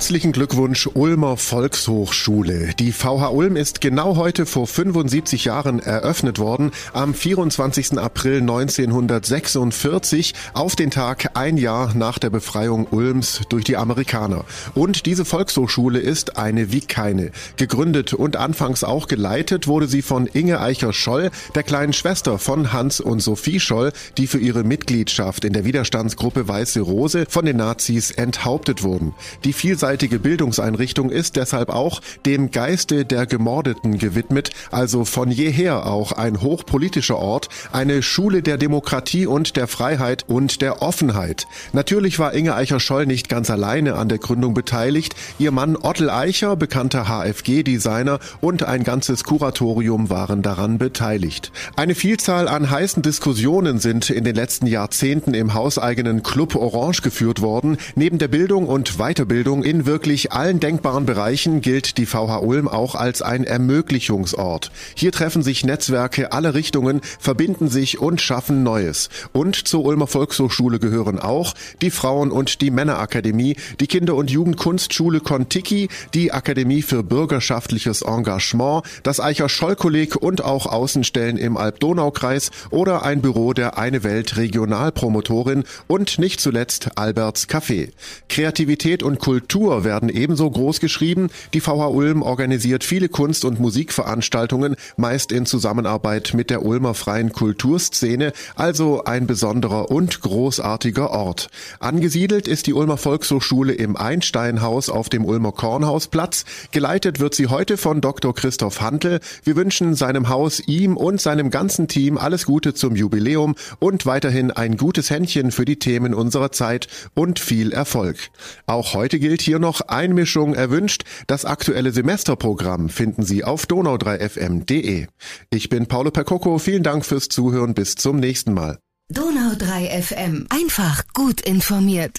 Herzlichen Glückwunsch Ulmer Volkshochschule. Die VH Ulm ist genau heute vor 75 Jahren eröffnet worden, am 24. April 1946, auf den Tag ein Jahr nach der Befreiung Ulms durch die Amerikaner. Und diese Volkshochschule ist eine wie keine. Gegründet und anfangs auch geleitet wurde sie von Inge Eicher-Scholl, der kleinen Schwester von Hans und Sophie Scholl, die für ihre Mitgliedschaft in der Widerstandsgruppe Weiße Rose von den Nazis enthauptet wurden. Die vielseitige Bildungseinrichtung ist deshalb auch dem Geiste der Gemordeten gewidmet, also von jeher auch ein hochpolitischer Ort, eine Schule der Demokratie und der Freiheit und der Offenheit. Natürlich war Inge Eicher-Scholl nicht ganz alleine an der Gründung beteiligt. Ihr Mann Ottel Eicher, bekannter HFG-Designer und ein ganzes Kuratorium waren daran beteiligt. Eine Vielzahl an heißen Diskussionen sind in den letzten Jahrzehnten im hauseigenen Club Orange geführt worden. Neben der Bildung und Weiterbildung in wirklich allen denkbaren Bereichen gilt die VH Ulm auch als ein Ermöglichungsort. Hier treffen sich Netzwerke aller Richtungen, verbinden sich und schaffen Neues. Und zur Ulmer Volkshochschule gehören auch die Frauen- und die Männerakademie, die Kinder- und Jugendkunstschule Kontiki, die Akademie für bürgerschaftliches Engagement, das Eicher-Scholl-Kolleg und auch Außenstellen im Alb-Donau-Kreis oder ein Büro der Eine Welt Regionalpromotorin und nicht zuletzt Alberts Café. Kreativität und Kultur werden ebenso groß geschrieben. Die VH Ulm organisiert viele Kunst- und Musikveranstaltungen, meist in Zusammenarbeit mit der Ulmer freien Kulturszene, also ein besonderer und großartiger Ort. Angesiedelt ist die Ulmer Volkshochschule im Einsteinhaus auf dem Ulmer Kornhausplatz. Geleitet wird sie heute von Dr. Christoph Hantel. Wir wünschen seinem Haus, ihm und seinem ganzen Team alles Gute zum Jubiläum und weiterhin ein gutes Händchen für die Themen unserer Zeit und viel Erfolg. Auch heute gilt hier noch Einmischung erwünscht. Das aktuelle Semesterprogramm finden Sie auf donau3fm.de. Ich bin Paolo Percocco. Vielen Dank fürs Zuhören. Bis zum nächsten Mal. Donau 3 FM. Einfach gut informiert.